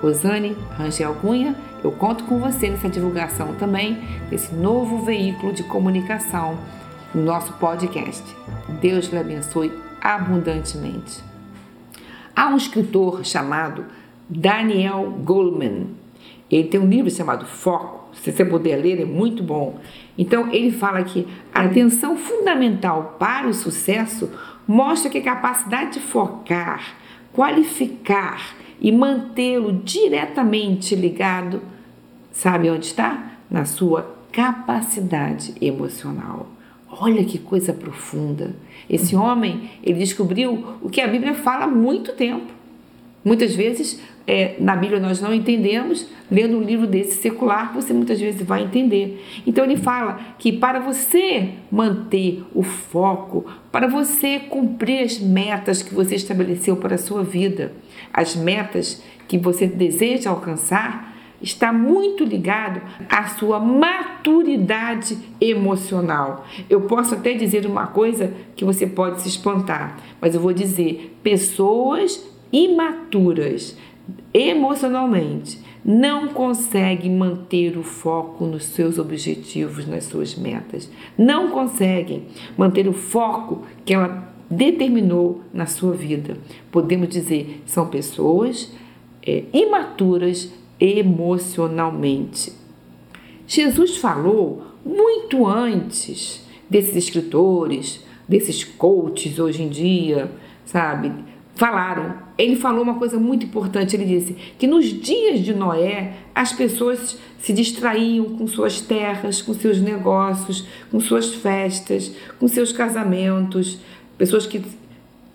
Rosane Rangel Cunha, eu conto com você nessa divulgação também desse novo veículo de comunicação no nosso podcast. Deus lhe abençoe abundantemente. Há um escritor chamado Daniel Goleman. Ele tem um livro chamado Foco. Se você puder ler, é muito bom. Então, ele fala que a atenção fundamental para o sucesso mostra que a capacidade de focar, qualificar e mantê-lo diretamente ligado, sabe onde está? Na sua capacidade emocional. Olha que coisa profunda. Esse homem, ele descobriu o que a Bíblia fala há muito tempo. Muitas vezes, é, na Bíblia nós não entendemos, lendo um livro desse secular, você muitas vezes vai entender. Então ele fala que para você manter o foco, para você cumprir as metas que você estabeleceu para a sua vida, as metas que você deseja alcançar, está muito ligado à sua maturidade emocional. Eu posso até dizer uma coisa que você pode se espantar, mas eu vou dizer: pessoas imaturas emocionalmente não conseguem manter o foco nos seus objetivos, nas suas metas. Não conseguem manter o foco que ela determinou na sua vida. Podemos dizer, são pessoas é, imaturas emocionalmente. Jesus falou muito antes desses escritores, desses coaches hoje em dia, sabe? Falaram. Ele falou uma coisa muito importante. Ele disse que nos dias de Noé as pessoas se distraíam com suas terras, com seus negócios, com suas festas, com seus casamentos. Pessoas que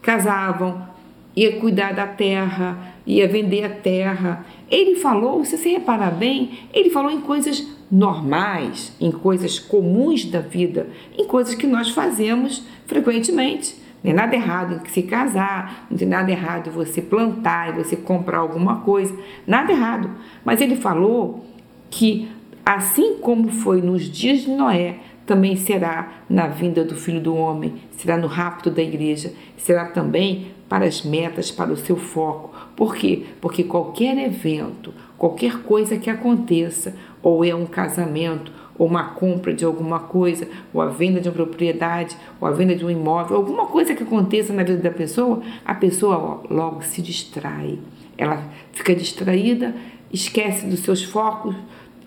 casavam, ia cuidar da terra, ia vender a terra. Ele falou, se você reparar bem, ele falou em coisas normais, em coisas comuns da vida, em coisas que nós fazemos frequentemente. Não tem nada errado em se casar, não tem nada errado em você plantar e você comprar alguma coisa, nada errado. Mas ele falou que assim como foi nos dias de Noé, também será na vinda do Filho do Homem, será no rapto da igreja, será também para as metas, para o seu foco. Por quê? Porque qualquer evento, qualquer coisa que aconteça, ou é um casamento, ou uma compra de alguma coisa, ou a venda de uma propriedade, ou a venda de um imóvel, alguma coisa que aconteça na vida da pessoa, a pessoa logo se distrai. Ela fica distraída, esquece dos seus focos,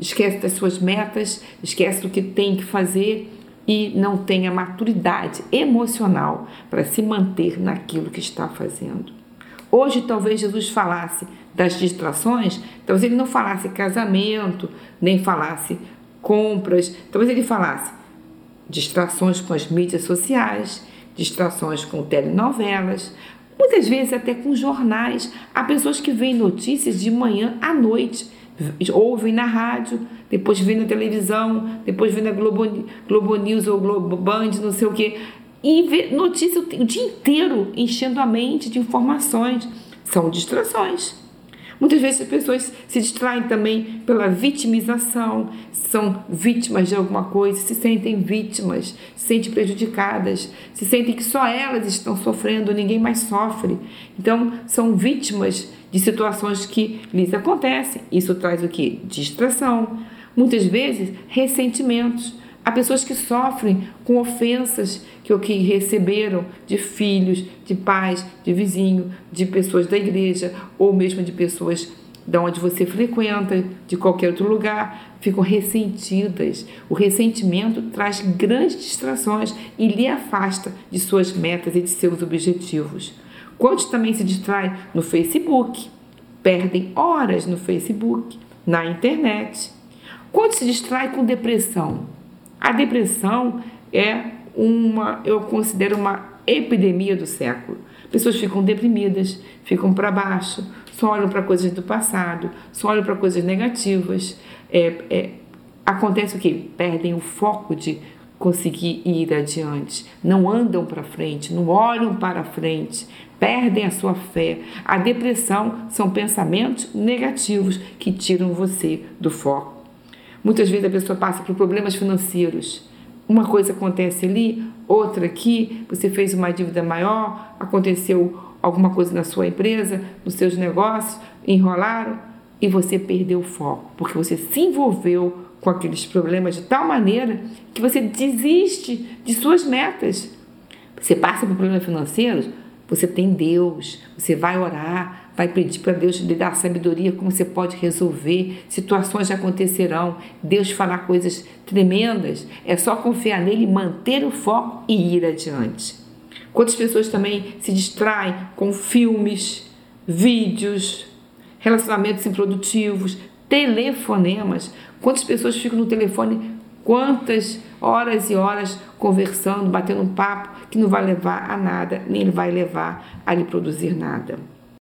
esquece das suas metas, esquece do que tem que fazer e não tem a maturidade emocional para se manter naquilo que está fazendo. Hoje, talvez Jesus falasse das distrações, talvez ele não falasse casamento, nem falasse compras, talvez ele falasse distrações com as mídias sociais, distrações com telenovelas, muitas vezes até com jornais. Há pessoas que veem notícias de manhã à noite ouvem na rádio, depois vem na televisão, depois vem na Globo, Globo News ou Globo Band, não sei o quê, e vê notícia o dia inteiro enchendo a mente de informações. São distrações. Muitas vezes as pessoas se distraem também pela vitimização, são vítimas de alguma coisa, se sentem vítimas, se sentem prejudicadas, se sentem que só elas estão sofrendo, ninguém mais sofre. Então, são vítimas de situações que lhes acontecem. Isso traz o que? Distração. Muitas vezes, ressentimentos. Há pessoas que sofrem com ofensas que que receberam de filhos, de pais, de vizinho, de pessoas da igreja ou mesmo de pessoas de onde você frequenta, de qualquer outro lugar, ficam ressentidas. O ressentimento traz grandes distrações e lhe afasta de suas metas e de seus objetivos. Quantos também se distraem no Facebook, perdem horas no Facebook, na internet. Quantos se distraem com depressão? A depressão é uma, eu considero uma epidemia do século. Pessoas ficam deprimidas, ficam para baixo, só olham para coisas do passado, só olham para coisas negativas, é, é, acontece o que? Perdem o foco de conseguir ir adiante, não andam para frente, não olham para frente, perdem a sua fé. A depressão são pensamentos negativos que tiram você do foco. Muitas vezes a pessoa passa por problemas financeiros. Uma coisa acontece ali, outra aqui, você fez uma dívida maior, aconteceu alguma coisa na sua empresa, nos seus negócios, enrolaram e você perdeu o foco, porque você se envolveu com aqueles problemas de tal maneira que você desiste de suas metas. Você passa por problemas financeiros, você tem Deus, você vai orar, vai pedir para Deus lhe dar sabedoria como você pode resolver, situações acontecerão, Deus fará coisas tremendas, é só confiar nele, manter o foco e ir adiante. Quantas pessoas também se distraem com filmes, vídeos, relacionamentos improdutivos, telefonemas. Quantas pessoas ficam no telefone quantas horas e horas conversando, batendo um papo que não vai levar a nada, nem vai levar a lhe produzir nada.